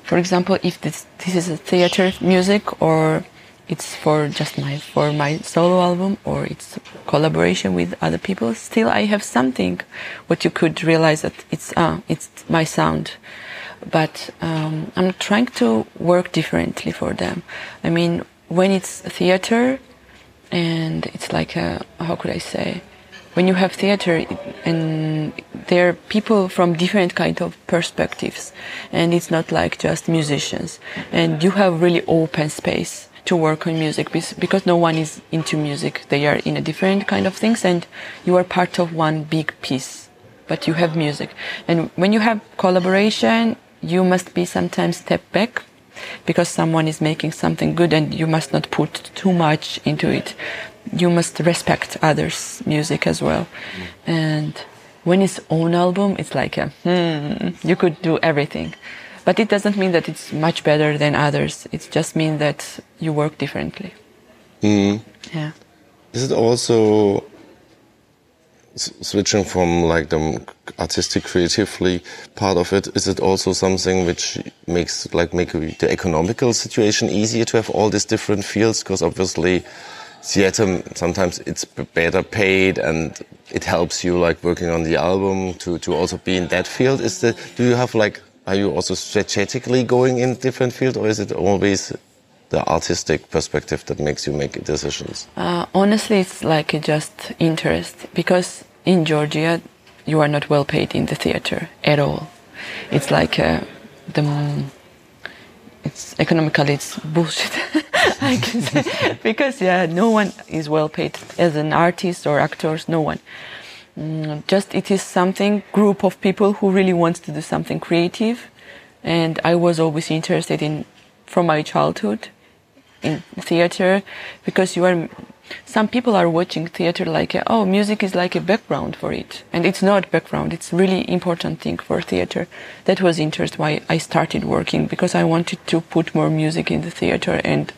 for example, if this this is a theater music or it's for just my for my solo album or it's collaboration with other people still i have something what you could realize that it's uh, it's my sound. But um, i'm trying to work differently for them. I mean when it's theater and it's like a how could i say when you have theater and there are people from different kind of perspectives and it's not like just musicians and you have really open space to work on music because no one is into music. They are in a different kind of things and you are part of one big piece, but you have music. And when you have collaboration, you must be sometimes step back because someone is making something good and you must not put too much into it. You must respect others' music as well. And when it's own album, it's like a, hmm, you could do everything. But it doesn't mean that it's much better than others. It just means that you work differently.
Mm.
Yeah.
Is it also switching from like the artistic creatively part of it? Is it also something which makes like make the economical situation easier to have all these different fields? Because obviously, theater sometimes it's better paid and it helps you like working on the album to to also be in that field. Is the do you have like are you also strategically going in different field or is it always the artistic perspective that makes you make decisions?
Uh, honestly, it's like just interest because in Georgia, you are not well paid in the theater at all. It's like uh, the it's economically it's bullshit. I can say because yeah, no one is well paid as an artist or actors. No one. Mm, just it is something group of people who really wants to do something creative, and I was always interested in from my childhood in theater because you are some people are watching theater like oh music is like a background for it and it's not background it's really important thing for theater that was interest why i started working because i wanted to put more music in the theater and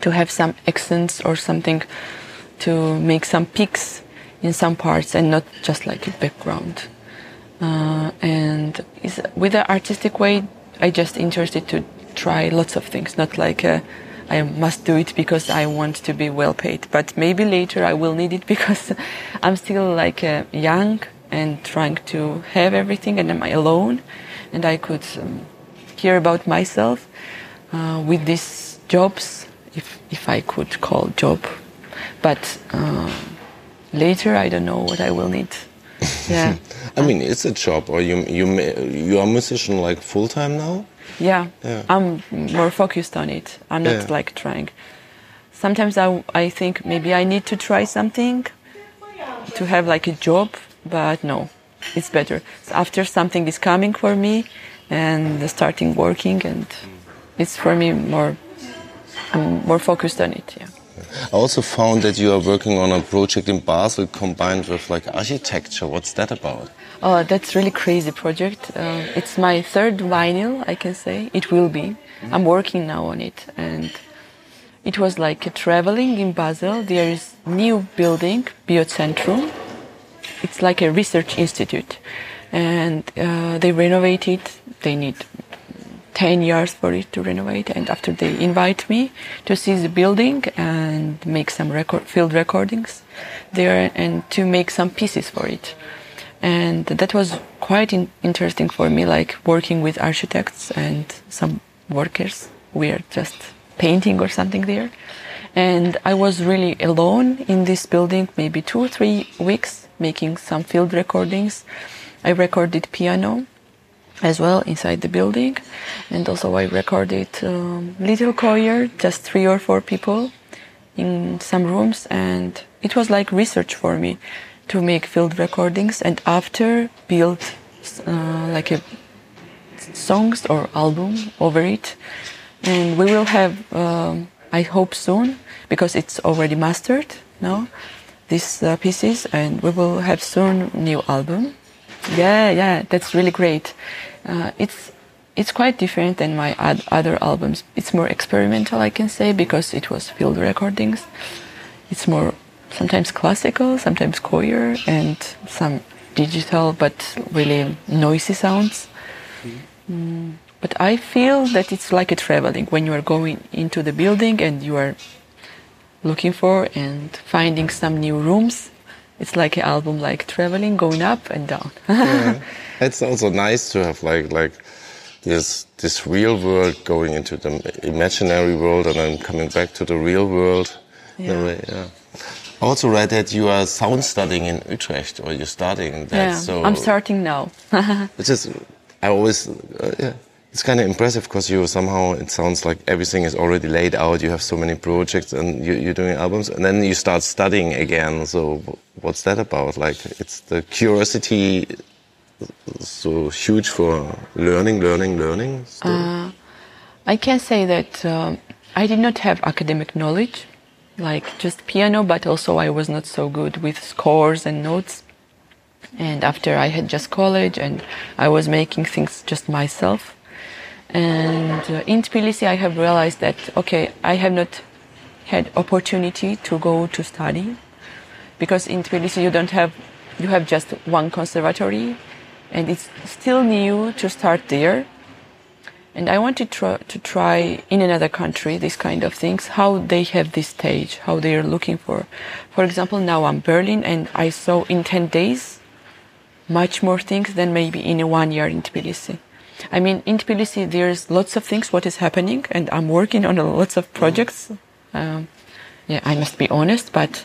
to have some accents or something to make some peaks in some parts and not just like a background. Uh, and with the artistic way i just interested to try lots of things. Not like a, I must do it because I want to be well paid. But maybe later I will need it because I'm still like uh, young and trying to have everything and am I'm alone? And I could um, hear about myself uh, with these jobs, if, if I could call job. But um, later I don't know what I will need. Yeah.
I mean, it's a job, or you you you are musician like full time now.
Yeah,
Yeah.
I'm more focused on it. I'm not
Yeah.
like trying. Sometimes I, I think maybe I need to try something to have like a job, but no, it's better. So after something is coming for me and starting working, and it's for me more, I'm more focused on it. Yeah.
I also found that you are working on a project in Basel combined with like architecture. What's that about?
Oh, that's really crazy project. Uh, it's my third vinyl, I can say. It will be. I'm working now on it, and it was like a traveling in Basel. There is new building, Biozentrum. It's like a research institute, and uh, they renovate it. They need 10 years for it to renovate and after they invite me to see the building and make some record field recordings there and to make some pieces for it. And that was quite in- interesting for me like working with architects and some workers. We are just painting or something there. And i was really alone in this building maybe two or three weeks making some field recordings. I recorded piano as well inside the building. And also i recorded um, little choir just three or four people in some rooms. And it was like research for me to make field recordings. And after build uh, like a songs or album over it. And we will have um, i hope soon because it's already mastered now these uh, pieces. And we will have soon new album yeah yeah that's really great. Uh, it's it's quite different than my other albums. It's more experimental i can say because it was field recordings. It's more sometimes classical sometimes choir and some digital but really noisy sounds. Mm, but i feel that it's like a traveling. When you are going into the building and you are looking for and finding some new rooms it's like an album like traveling going up and down
yeah. It's also nice to have like like this this real world going into the imaginary world and then coming back to the real world.
Yeah.
way, yeah. I also read that you are sound studying in Utrecht, or you're studying that.
yeah
so
i'm starting now
It's just I always uh, yeah. It's kind of impressive because you somehow it sounds like everything is already laid out. You have so many projects and you, you're doing albums, and then you start studying again. So what's that about? Like it's the curiosity so huge for learning, learning, learning. still?
I can say that um, I did not have academic knowledge, like just piano, but also I was not so good with scores and notes. And after I had just college and I was making things just myself, And uh, in Tbilisi, I have realized that okay, I have not had opportunity to go to study because in Tbilisi you don't have you have just one conservatory, and it's still new to start there. And I wanted to try, to try in another country these kind of things, how they have this stage, how they are looking for. For example, now I'm Berlin, and I saw in ten days much more things than maybe in one year in Tbilisi. I mean, in Tbilisi, there's lots of things what is happening, and I'm working on lots of projects. Um, yeah, I must be honest, but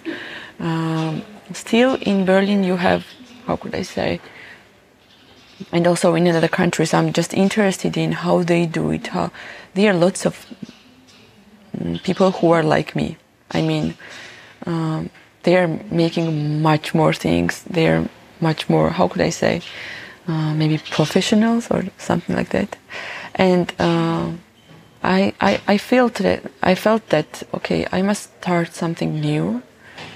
um, still in Berlin, you have how could I say, and also in other countries, I'm just interested in how they do it. How there are lots of mm, people who are like me. I mean, um, they are making much more things. They're much more. How could I say? Uh, maybe professionals or something like that. And uh, I, I, I felt that I felt that okay, I must start something new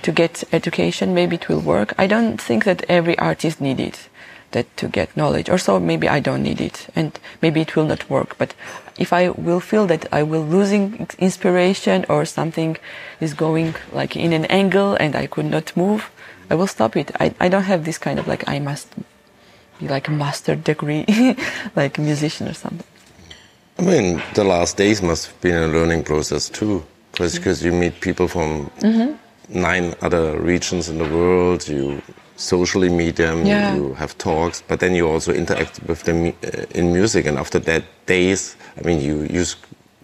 to get education. Maybe it will work. I don't think that every artist need it that to get knowledge. Or so maybe I don't need it, and maybe it will not work. But if I will feel that I will losing inspiration or something is going like in an angle and I could not move, I will stop it. I, I don't have this kind of like I must like a master degree, like a musician or something.
I mean, the last days must have been a learning process too, because mm-hmm. you meet people from mm-hmm. nine other regions in the world. You socially meet them, yeah. you have talks, but then you also interact with them uh, in music. And after that days, I mean, you use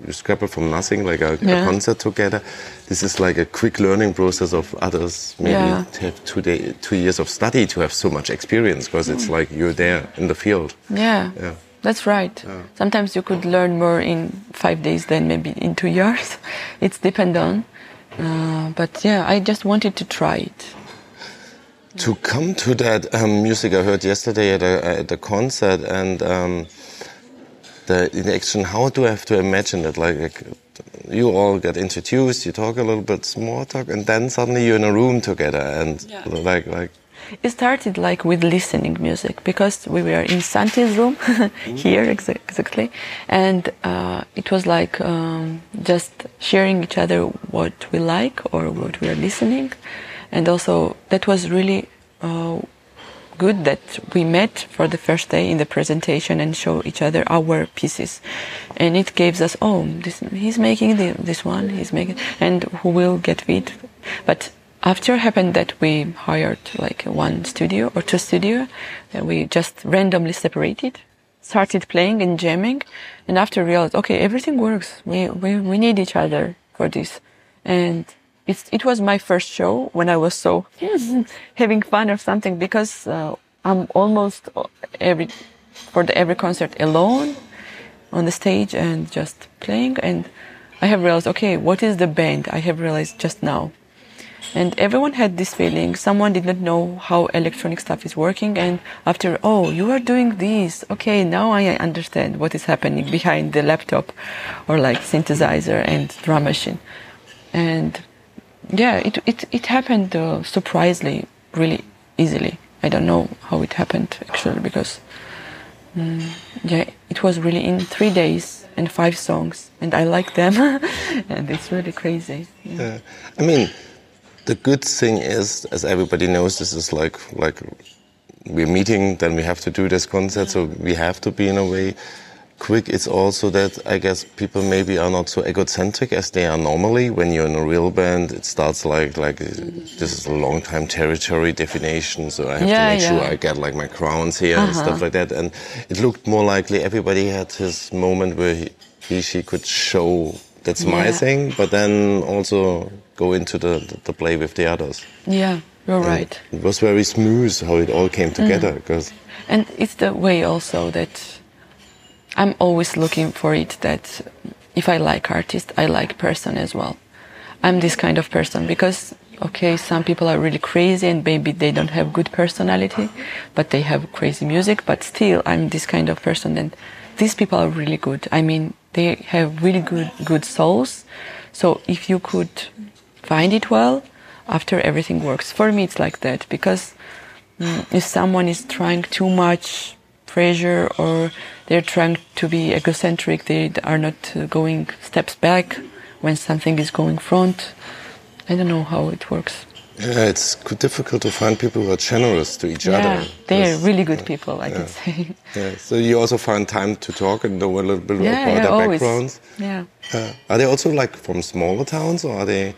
you scrap it from nothing, like a, yeah. a, concert together. This is like a quick learning process of others. Maybe yeah. have two day, two years of study to have so much experience because mm. it's like you're there in the field.
Yeah, yeah. that's right. Yeah. Sometimes you could learn more in five days than maybe in two years. it's depend on. Uh, but yeah, I just wanted to try it.
To come to that um, music I heard yesterday at a, at a concert and. Um, the action, how do I have to imagine it? Like, like, you all get introduced, you talk a little bit small talk, and then suddenly you're in a room together, and yeah. like like.
It started like with listening music because we were in Santi's room here exactly, and uh, it was like um, just sharing each other what we like or what we are listening, and also that was really. Uh, good that we met for the first day in the presentation and show each other our pieces. And it gives us, oh, this, he's making the, this one, he's making, and who will get fit, But after happened that we hired like one studio or two studio, we just randomly separated, started playing and jamming, and after realized, okay, everything works. We, we, we need each other for this. And it's, it was my first show when I was so having fun or something because uh, I'm almost every for the every concert alone on the stage and just playing. And I have realized okay what is the band? I have realized just now. And everyone had this feeling. Someone did not know how electronic stuff is working. And after oh you are doing this. Okay now I understand what is happening behind the laptop or like synthesizer and drum machine. And yeah, it it it happened uh, surprisingly, really easily. I don't know how it happened actually because um, yeah, it was really in three days and five songs, and I like them, and it's really crazy. Yeah. yeah.
I mean, the good thing is, as everybody knows, this is like like we're meeting, then we have to do this concert, so we have to be in a way quick, it's also that I guess people maybe are not so egocentric as they are normally. When you're in a real band, it starts like like this is a long time territory definition, so I have yeah, to make yeah. sure I get like my crowns here uh -huh. and stuff uh-huh. like that. And it looked more likely everybody had his moment where he, he she could show that's yeah. my thing, but then also go into the, the, the play with the others.
Yeah, you're and right.
It was very smooth how it all came together because. Mm.
And it's the way also that I'm always looking for it that if I like artist, I like person as well. I'm this kind of person because okay, some people are really crazy and maybe they don't have good personality, but they have crazy music, but still I'm this kind of person and these people are really good. I mean, they have really good good souls. So if you could find it well, after everything works. For me it's like that because mm, if someone is trying too much pressure or they're trying to be egocentric. They are not uh, going steps back when something is going front. I don't know how it works.
Yeah, it's difficult to find people who are generous to each
yeah,
other.
they're really good people, I yeah. can say.
Yeah. So you also find time to talk and know a little bit
yeah,
about
yeah,
their
always.
backgrounds.
Yeah.
Uh, are they also like from smaller towns, or are they?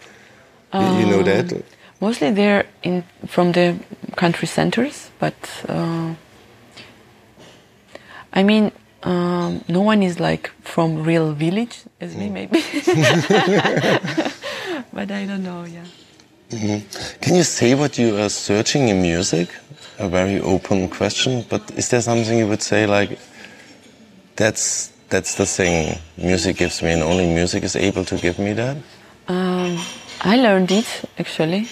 Um, you know that.
Um, mostly they're in from the country centers, but uh, I mean, um, no one is like from real village as me, mm. maybe. but I don't know. Yeah.
Mm -hmm. Can you say what you are searching in music? A very open question, but is there something you would say like that's that's the thing music gives me, and only music is able to give me that?
Um, I learned it actually.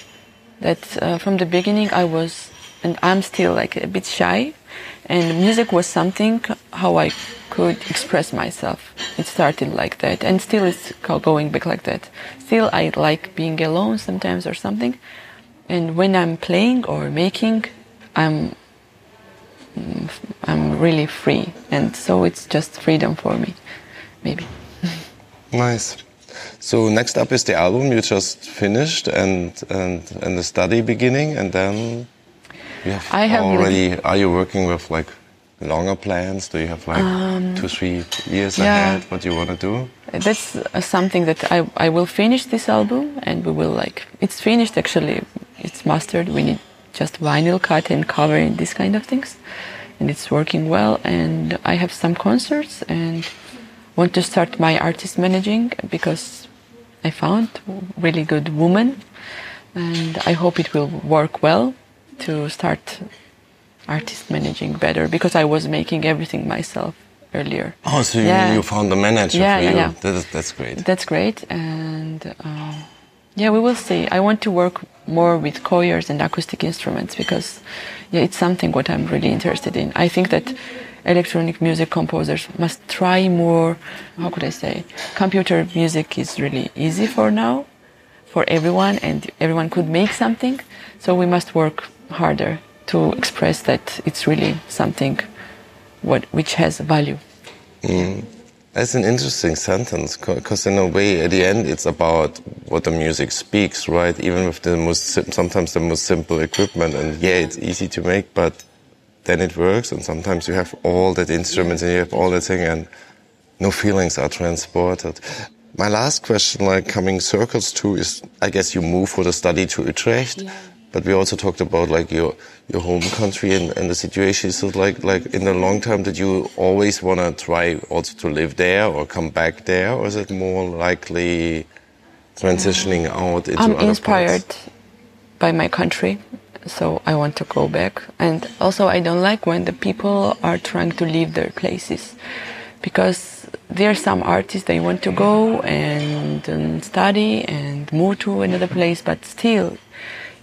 That uh, from the beginning I was, and I'm still like a bit shy, and music was something how I could express myself. It started like that, and still it's going back like that. Still, I like being alone sometimes or something, and when I'm playing or making, I'm mm, I'm really free, and so it's just freedom for me, maybe.
nice. So next up is the album you just finished, and and and the study beginning, and then you have,
I have
already. Are you working with like longer plans? Do you have like um, two, three years yeah. ahead what you want to do?
That's uh, something that I, I will finish this album and we will like, it's finished actually, it's mastered. We need just vinyl cut and cover and these kind of things. And it's working well. And I have some concerts and want to start my artist managing because I found really good woman and I hope it will work well to start artist managing better because I was making everything myself earlier.
Oh, so you, yeah. you found the manager
yeah,
for you.
Yeah, yeah.
That is, that's great.
That's great. And uh, yeah, we will see. I want to work more with choirs and acoustic instruments because yeah, it's something what I'm really interested in. I think that electronic music composers must try more, how could I say, computer music is really easy for now for everyone and everyone could make something. So we must work harder to express that it's really something what which has value.
Mm. That's an interesting sentence because in a way, at the end, it's about what the music speaks, right? Even with the most sometimes the most simple equipment, and yeah, it's easy to make, but then it works. And sometimes you have all that instruments and you have all that thing, and no feelings are transported. My last question, like coming circles to, is I guess you move for the study to Utrecht. Yeah but we also talked about like your your home country and, and the situation. So like like in the long term, did you always want to try also to live there or come back there, or is it more likely transitioning out into
I'm
other
inspired
parts?
by my country, so I want to go back. And also, I don't like when the people are trying to leave their places, because there are some artists they want to go and, and study and move to another place, but still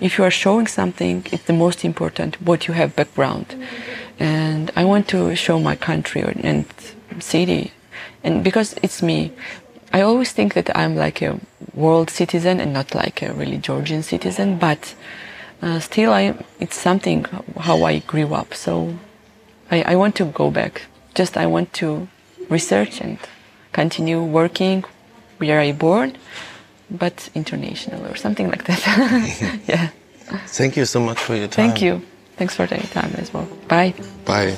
if you are showing something, it's the most important what you have background. And I want to show my country and city, and because it's me, I always think that I'm like a world citizen and not like a really Georgian citizen, but uh, still, I it's something how I grew up. So I, I want to go back. Just I want to research and continue working where I born but international or something like that. yeah.
Thank you so much for your time.
Thank you. Thanks for your time as well. Bye.
Bye.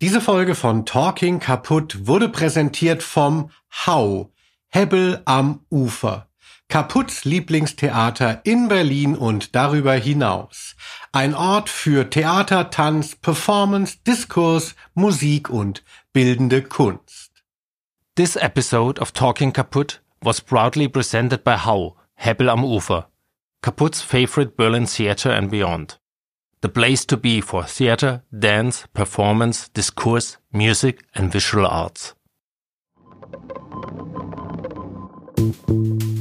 Diese Folge von Talking kaputt wurde präsentiert vom Hau, Hebbel am Ufer. Kaputts Lieblingstheater in Berlin und darüber hinaus. Ein Ort für Theater, Tanz, Performance, Diskurs, Musik und bildende Kunst.
This episode of Talking Kaputt was proudly presented by Hau, Hebbel am Ufer, Kaputt's favorite Berlin theater and beyond. The place to be for theater, dance, performance, discourse, music and visual arts.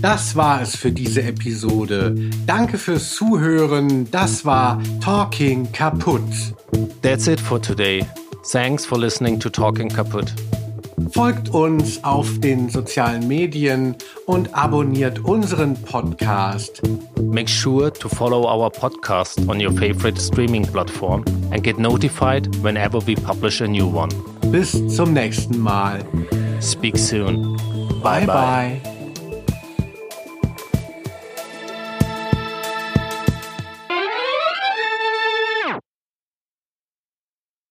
Das war es für diese Episode. Danke fürs Zuhören. Das war Talking Kaputt.
That's it for today. Thanks for listening to Talking Kaputt.
Folgt uns auf den sozialen Medien und abonniert unseren Podcast.
Make sure to follow our podcast on your favorite streaming platform and get notified whenever we publish a new one.
Bis zum nächsten Mal.
Speak soon.
bye. bye.